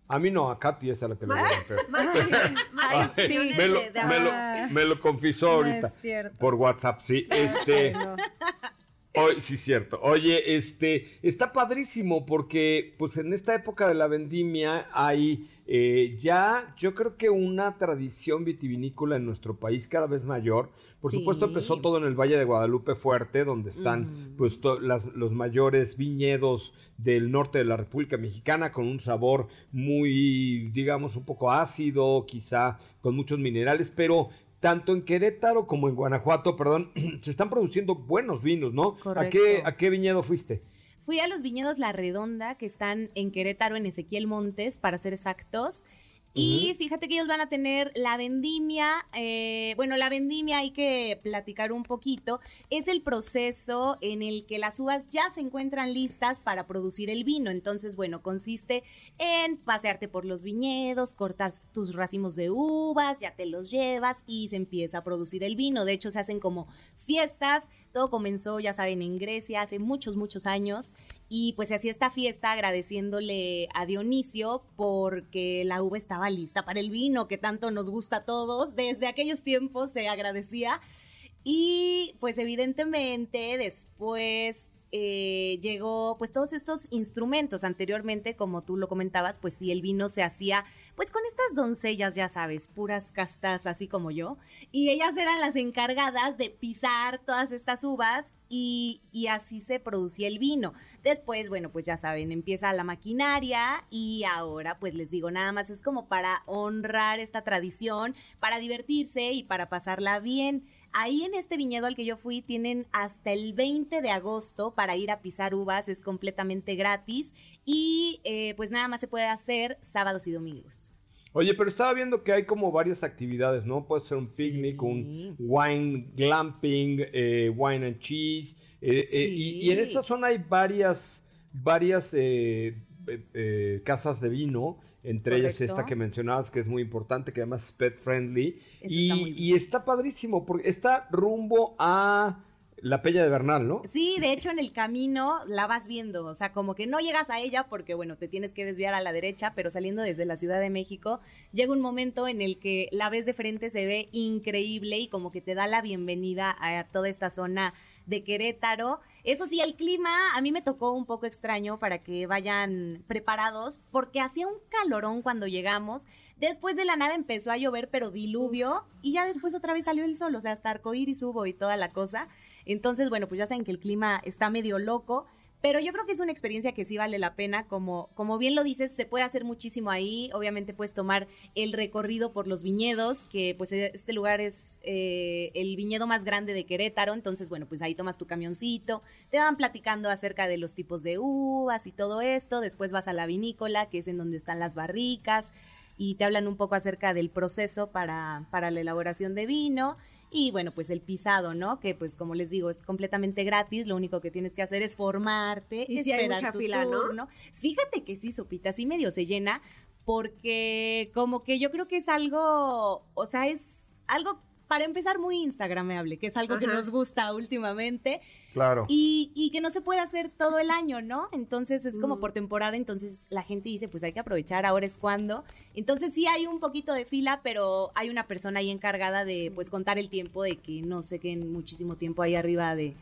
Speaker 2: A mí no, a Katy es a la que le voy a hacer.
Speaker 3: Más bien, más
Speaker 2: Ay,
Speaker 3: opciones
Speaker 2: me, lo, me lo-
Speaker 4: Ah.
Speaker 2: me lo confisó
Speaker 4: No
Speaker 2: ahorita.
Speaker 4: es cierto.
Speaker 2: Por WhatsApp, sí. Este. Hoy, sí, cierto. Oye, este, está padrísimo porque, pues, en esta época de la vendimia hay eh, ya, yo creo que una tradición vitivinícola en nuestro país cada vez mayor. Por
Speaker 10: Sí.
Speaker 2: supuesto, empezó todo en el Valle de Guadalupe Fuerte, donde están, pues, las- los mayores viñedos del norte de la República Mexicana con un sabor muy, digamos, un poco ácido, quizá con muchos minerales, pero tanto en Querétaro como en Guanajuato, perdón, se están produciendo buenos vinos, ¿no? ¿A qué,
Speaker 10: Correcto.
Speaker 2: ¿A qué viñedo fuiste?
Speaker 10: Fui a los viñedos La Redonda, que están en Querétaro, en Ezequiel Montes, para ser exactos. Y fíjate que ellos van a tener la vendimia, eh, bueno, la vendimia hay que platicar un poquito, es el proceso en el que las uvas ya se encuentran listas para producir el vino. Entonces, bueno, consiste en pasearte por los viñedos, cortar tus racimos de uvas, ya te los llevas y se empieza a producir el vino. De hecho, se hacen como fiestas. Todo comenzó, ya saben, en Grecia hace muchos, muchos años. Y pues se hacía esta fiesta agradeciéndole a Dionisio porque la uva estaba lista para el vino, que tanto nos gusta a todos. Desde aquellos tiempos se agradecía. Y pues evidentemente después eh, llegó pues todos estos instrumentos. Anteriormente, como tú lo comentabas, pues sí, el vino se hacía pues con estas doncellas, ya sabes, puras castas, así como yo. Y ellas eran las encargadas de pisar todas estas uvas y, y así se producía el vino. Después, bueno, pues ya saben, empieza la maquinaria y ahora, pues les digo, nada más es como para honrar esta tradición, para divertirse y para pasarla bien. Ahí en este viñedo al que yo fui tienen hasta el 20 de agosto para ir a pisar uvas, es completamente gratis y eh, pues nada más se puede hacer sábados y domingos.
Speaker 2: Oye, pero estaba viendo que hay como varias actividades, ¿no? Puede ser un
Speaker 10: Sí.
Speaker 2: picnic, un wine glamping, eh, wine and cheese. eh, eh, y, y en esta zona hay varias, varias casas de vino, entre ellas
Speaker 10: Correcto.
Speaker 2: esta que mencionabas, que es muy importante, que además es pet friendly. Y,
Speaker 10: está
Speaker 2: y está padrísimo, porque está rumbo a la Peña de Bernal, ¿no?
Speaker 10: Sí, de hecho en el camino la vas viendo, o sea, como que no llegas a ella porque, bueno, te tienes que desviar a la derecha, pero saliendo desde la Ciudad de México, llega un momento en el que la ves de frente, se ve increíble y como que te da la bienvenida a toda esta zona de Querétaro. Eso sí, el clima a mí me tocó un poco extraño para que vayan preparados porque hacía un calorón cuando llegamos. Después de la nada empezó a llover, pero diluvio, y ya después otra vez salió el sol, o sea, hasta arcoíris hubo y toda la cosa. Entonces, bueno, pues ya saben que el clima está medio loco, pero yo creo que es una experiencia que sí vale la pena. Como, como bien lo dices, se puede hacer muchísimo ahí. Obviamente puedes tomar el recorrido por los viñedos, que pues este lugar es eh, el viñedo más grande de Querétaro. Entonces, bueno, pues ahí tomas tu camioncito, te van platicando acerca de los tipos de uvas y todo esto. Después vas a la vinícola, que es en donde están las barricas, y te hablan un poco acerca del proceso para, para la elaboración de vino. Y bueno, pues el pisado, ¿no? Que pues como les digo, es completamente gratis, lo único que tienes que hacer es formarte,
Speaker 3: Y hay
Speaker 10: esperar
Speaker 3: mucha
Speaker 10: tu
Speaker 3: fila, ¿no?
Speaker 10: turno. Fíjate que sí, Sopita, sí medio se llena, porque como que yo creo que es algo, o sea, es algo para empezar muy instagramable, que es algo que nos gusta últimamente
Speaker 2: Claro.
Speaker 10: y, y que no se puede hacer todo el año, ¿no? Entonces es como
Speaker 3: Mm.
Speaker 10: por temporada, entonces la gente dice, pues hay que aprovechar, ahora es cuando. Entonces sí hay un poquito de fila, pero hay una persona ahí encargada de pues contar el tiempo, de que no se queden muchísimo tiempo ahí arriba de...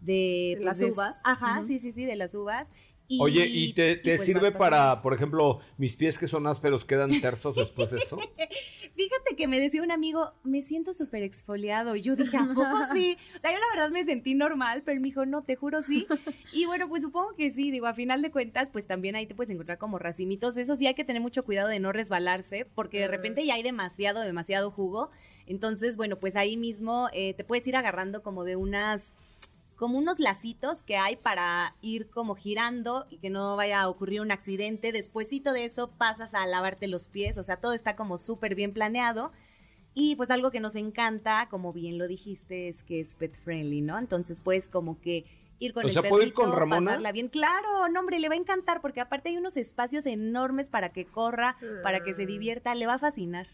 Speaker 10: De,
Speaker 3: De
Speaker 10: pues,
Speaker 3: las
Speaker 10: de-
Speaker 3: uvas.
Speaker 10: Ajá, sí, sí, sí, de las uvas. Y,
Speaker 2: Oye, ¿y te, te
Speaker 10: pues,
Speaker 2: sirve para, por ejemplo, mis pies que son ásperos quedan tersos después de eso?
Speaker 10: Fíjate que me decía un amigo, me siento súper exfoliado. Y yo dije, ¿a poco sí? O sea, yo la verdad me sentí normal, pero él me dijo, no, te juro sí. Y bueno, pues supongo que sí. Digo, a final de cuentas, pues también ahí te puedes encontrar como racimitos. Eso sí, hay que tener mucho cuidado de no resbalarse, porque de repente ya hay demasiado, demasiado jugo. Entonces, bueno, pues ahí mismo eh, te puedes ir agarrando como de unas como unos lacitos que hay para ir como girando y que no vaya a ocurrir un accidente. Despuésito de eso pasas a lavarte los pies, o sea, todo está como súper bien planeado. Y pues algo que nos encanta, como bien lo dijiste, es que es pet friendly, ¿no? Entonces puedes como que ir con
Speaker 2: O
Speaker 10: el
Speaker 2: sea, ¿puedo ir
Speaker 10: perrito,
Speaker 2: con Ramona?
Speaker 10: pasarla bien. Claro, no, hombre, le va a encantar porque aparte hay unos espacios enormes para que corra, para que se divierta, le va a fascinar.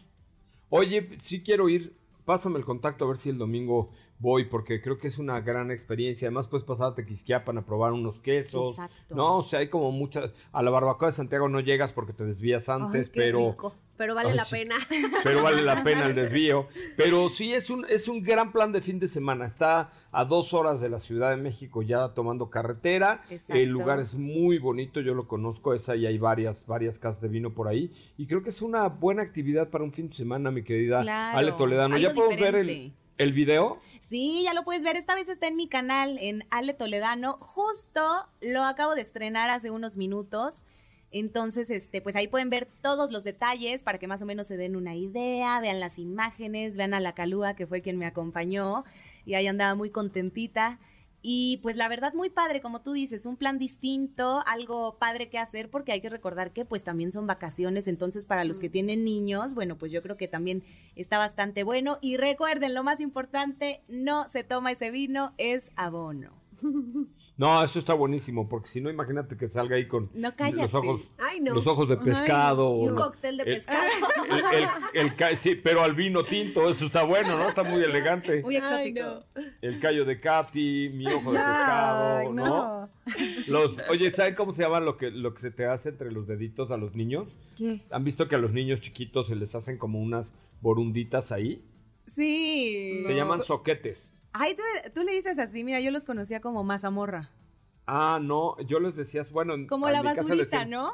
Speaker 2: Oye, sí quiero ir. Pásame el contacto a ver si el domingo voy, porque creo que es una gran experiencia. Además, puedes pasar a Tequisquiapan a probar unos quesos.
Speaker 10: Exacto.
Speaker 2: No, o sea, hay como muchas. A la barbacoa de Santiago no llegas porque te desvías antes,
Speaker 3: Ay, qué
Speaker 2: pero.
Speaker 3: rico, pero vale
Speaker 2: Ay,
Speaker 3: la
Speaker 2: sí.
Speaker 3: pena.
Speaker 2: Pero vale la pena el desvío. Pero sí es un, es un gran plan de fin de semana. Está a dos horas de la Ciudad de México ya tomando carretera.
Speaker 10: Exacto.
Speaker 2: El lugar es muy bonito, yo lo conozco, es ahí hay varias, varias casas de vino por ahí. Y creo que es una buena actividad para un fin de semana, mi querida
Speaker 10: Claro,
Speaker 2: Ale Toledano. ¿Ya podemos ver el. El video?
Speaker 10: Sí, ya lo puedes ver. Esta vez está en mi canal, en Ale Toledano. Justo lo acabo de estrenar hace unos minutos. Entonces, este, pues ahí pueden ver todos los detalles para que más o menos se den una idea, vean las imágenes, vean a la Calúa, que fue quien me acompañó, y ahí andaba muy contentita. Y pues la verdad muy padre, como tú dices, un plan distinto, algo padre que hacer, porque hay que recordar que pues también son vacaciones, entonces para los que tienen niños, bueno, pues yo creo que también está bastante bueno. Y recuerden, lo más importante, no se toma ese vino, es abono.
Speaker 2: No, eso está buenísimo, porque si no, imagínate que salga ahí con
Speaker 10: No,
Speaker 2: los ojos,
Speaker 3: Ay, no.
Speaker 2: los ojos de pescado.
Speaker 3: Y un cóctel de
Speaker 2: el-
Speaker 3: pescado.
Speaker 2: el- el- sí, pero al vino tinto, eso está bueno, ¿no? Está muy elegante.
Speaker 10: Muy
Speaker 3: Ay,
Speaker 10: exótico.
Speaker 3: no.
Speaker 2: El callo de Katy, mi ojo de pescado,
Speaker 4: Ay,
Speaker 2: ¿no? Los, oye, ¿saben cómo se llama lo que, lo que se te hace entre los deditos a los niños?
Speaker 4: ¿Qué?
Speaker 2: ¿Han visto que a los niños chiquitos se les hacen como unas borunditas ahí?
Speaker 10: Sí.
Speaker 2: Se llaman soquetes.
Speaker 10: Ay, tú, tú le dices así, mira, yo los conocía como mazamorra.
Speaker 2: Ah, no, yo les decía, bueno, en-
Speaker 10: Como la basurita, ¿no?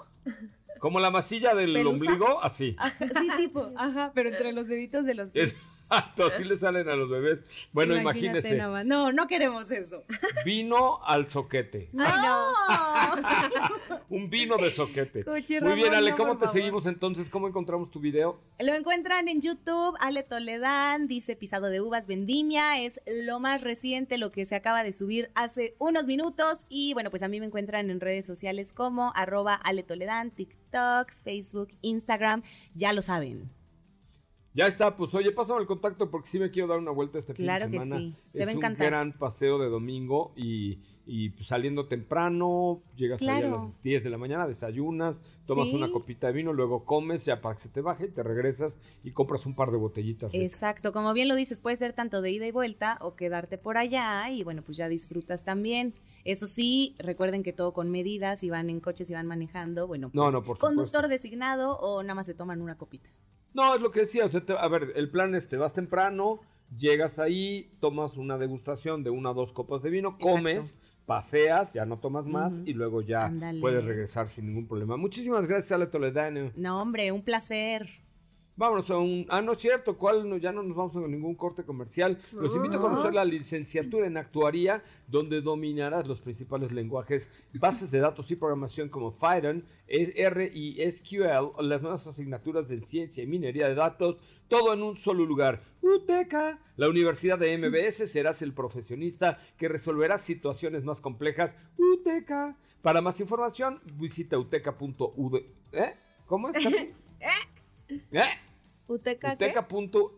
Speaker 2: Como la masilla del
Speaker 3: ¿Pelusa?
Speaker 2: ombligo, así.
Speaker 10: Ajá, sí, tipo. Ajá, pero entre los deditos de los pies.
Speaker 2: Exacto, así le salen a los bebés. Bueno,
Speaker 10: Imagínate
Speaker 2: imagínese.
Speaker 10: No, no queremos eso.
Speaker 2: vino al soquete.
Speaker 10: No.
Speaker 2: Un vino de soquete. Muy bien, Ale,
Speaker 10: no,
Speaker 2: ¿cómo te
Speaker 10: favor.
Speaker 2: seguimos entonces? ¿Cómo encontramos tu video?
Speaker 10: Lo encuentran en YouTube, Ale Toledán, dice Pisado de Uvas Vendimia, es lo más reciente, lo que se acaba de subir hace unos minutos. Y bueno, pues a mí me encuentran en redes sociales como arroba Ale Toledán, TikTok, Facebook, Instagram, ya lo saben.
Speaker 2: Ya está, pues oye, pásame el contacto porque sí me quiero dar una vuelta este
Speaker 10: Claro
Speaker 2: fin
Speaker 10: que
Speaker 2: de semana.
Speaker 10: sí, te
Speaker 2: es
Speaker 10: va a
Speaker 2: un
Speaker 10: encantar.
Speaker 2: gran paseo de domingo y, y, pues, saliendo temprano, llegas ahí a
Speaker 10: Claro.
Speaker 2: las 10 de la mañana, desayunas, tomas
Speaker 10: Sí.
Speaker 2: una copita de vino, luego comes ya para que se te baje, te regresas y compras un par de botellitas. ricas.
Speaker 10: Exacto, como bien lo dices, puede ser tanto de ida y vuelta o quedarte por allá y bueno, pues ya disfrutas también. Eso sí, recuerden que todo con medidas, si van en coches, si van manejando, bueno,
Speaker 2: No,
Speaker 10: pues,
Speaker 2: no, por
Speaker 10: conductor designado o nada más se toman una copita.
Speaker 2: No, es lo que decía, o sea, te- a ver, el plan es, te vas temprano, llegas ahí, tomas una degustación de una o dos copas de vino, comes, paseas, ya no tomas más y luego ya puedes regresar sin ningún problema. Muchísimas gracias, Ale Toledano.
Speaker 10: No, hombre, un placer.
Speaker 2: Vámonos a un... Ah, no es cierto, ¿cuál? No, ya no nos vamos a ningún corte comercial. Los invito a conocer la licenciatura en actuaría, donde dominarás los principales lenguajes, bases de datos y programación como Python, R y SQL, las nuevas asignaturas de ciencia y minería de datos, todo en un solo lugar. UTECA, la Universidad de MBS, serás el profesionista que resolverá situaciones más complejas. UTECA. Para más información, visita uteca.ud... ¿Eh? ¿Cómo es? Capi? ¿Eh?
Speaker 3: ¿Uteca qué?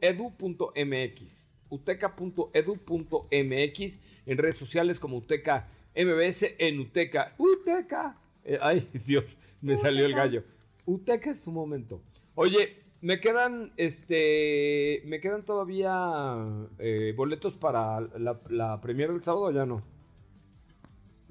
Speaker 2: uteca.edu.mx uteca.edu.mx en redes sociales como Uteca MBS en Uteca Uteca Eh, ay Dios me salió el gallo Uteca es su momento oye me quedan este me quedan todavía eh, boletos para la, la premier del sábado o ya no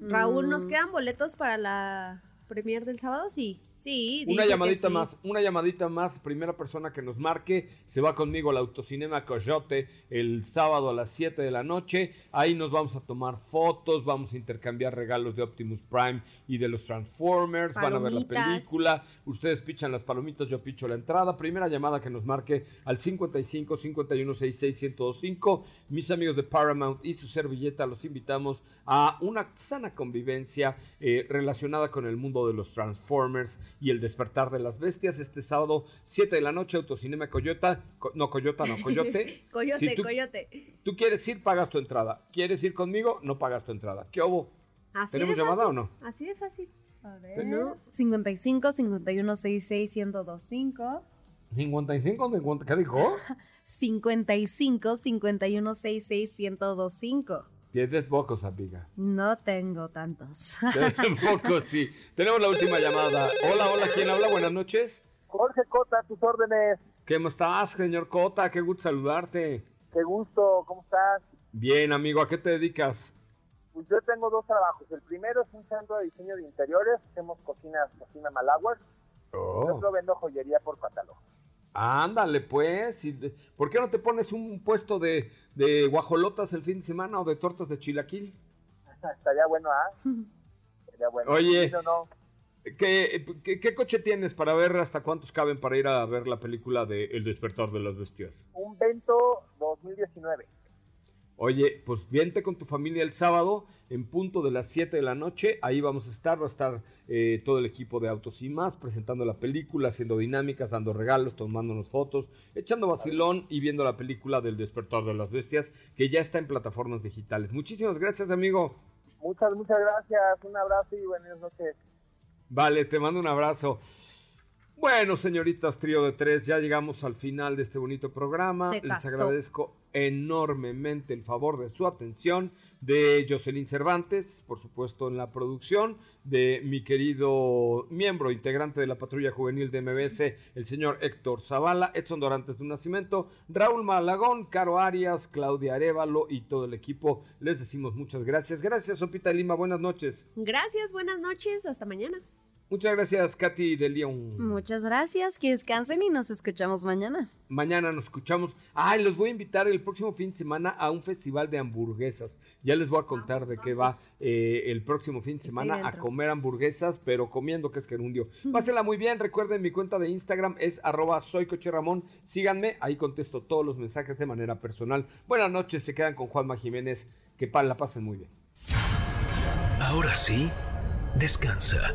Speaker 3: Raúl, ¿nos
Speaker 10: Mm.
Speaker 3: quedan boletos para la premier del sábado? Sí. Sí,
Speaker 2: Una llamadita
Speaker 3: sí.
Speaker 2: más, una llamadita más, primera persona que nos marque, se va conmigo al Autocinema Coyote el sábado a las 7 de la noche, ahí nos vamos a tomar fotos, vamos a intercambiar regalos de Optimus Prime y de los Transformers, van a ver la película, ustedes pichan las palomitas, yo picho la entrada, primera llamada que nos marque al 55 51 66 1025, mis amigos de Paramount y su servilleta los invitamos a una sana convivencia eh, relacionada con el mundo de los Transformers y el despertar de las bestias este sábado 7 de la noche Autocinema Coyota, Co- no Coyota, no Coyote.
Speaker 3: Coyote,
Speaker 2: Si tú-
Speaker 3: coyote.
Speaker 2: Tú quieres ir, pagas tu entrada. ¿Quieres ir conmigo? No pagas tu entrada. ¿Qué hubo?
Speaker 3: Así
Speaker 2: ¿Tenemos
Speaker 3: de
Speaker 2: llamada o no?
Speaker 3: Así de fácil.
Speaker 4: A
Speaker 2: ¿No?
Speaker 4: 55 51 66 1025
Speaker 2: 55, 50, ¿qué dijo?
Speaker 4: 55 51 66 1025
Speaker 2: Tienes pocos, amiga.
Speaker 4: No tengo tantos.
Speaker 2: pocos, sí. Tenemos la última llamada. Hola, hola, ¿quién habla? Buenas noches.
Speaker 11: Jorge Cota, tus órdenes.
Speaker 2: ¿Cómo estás, señor Cota? Qué gusto saludarte.
Speaker 11: Qué gusto, ¿cómo estás?
Speaker 2: Bien, amigo, ¿a qué te dedicas?
Speaker 11: Pues yo tengo dos trabajos. El primero es un centro de diseño de interiores. Hacemos cocinas, cocina Malagüer.
Speaker 2: Oh.
Speaker 11: El otro vendo joyería por catálogo.
Speaker 2: Ándale, pues. ¿Por qué no te pones un puesto de, de guajolotas el fin de semana o de tortas de chilaquil?
Speaker 11: Estaría bueno, ¿ah? Estaría bueno.
Speaker 2: Oye.
Speaker 11: Sí, no, no.
Speaker 2: ¿Qué, qué, qué coche tienes para ver hasta cuántos caben para ir a ver la película de El despertar de las bestias?
Speaker 11: Un Vento 2019.
Speaker 2: Oye, pues vente con tu familia el sábado en punto de las 7 de la noche. Ahí vamos a estar, va a estar eh, todo el equipo de Autos y más presentando la película, haciendo dinámicas, dando regalos, tomándonos fotos, echando vacilón y viendo la película del despertar de las bestias que ya está en plataformas digitales. Muchísimas gracias, amigo.
Speaker 11: Muchas, muchas gracias. Un abrazo y buenas noches.
Speaker 2: Vale, te mando un abrazo. Bueno, señoritas, trío de tres, ya llegamos al final de este bonito programa.
Speaker 3: Se
Speaker 2: Les
Speaker 3: gastó.
Speaker 2: agradezco enormemente el favor de su atención, de Jocelyn Cervantes, por supuesto en la producción, de mi querido miembro, integrante de la patrulla juvenil de MBS, el señor Héctor Zavala, Edson Dorantes de un Nacimiento, Raúl Malagón, Caro Arias, Claudia Arevalo y todo el equipo. Les decimos muchas gracias. Gracias, Sopita Lima, buenas noches.
Speaker 3: Gracias, buenas noches, hasta mañana.
Speaker 2: Muchas gracias, Katy de León.
Speaker 4: Muchas gracias, que descansen y nos escuchamos mañana.
Speaker 2: Mañana nos escuchamos. Ay, los voy a invitar el próximo fin de semana a un festival de hamburguesas. Ya les voy a contar de qué va eh, el próximo fin de semana a comer hamburguesas, pero comiendo que es gerundio. Pásenla muy bien. Recuerden, mi cuenta de Instagram es arroba soy Coche Ramón. Síganme, ahí contesto todos los mensajes de manera personal. Buenas noches, se quedan con Juanma Jiménez. Que pa- la pasen muy bien.
Speaker 1: Ahora sí, descansa.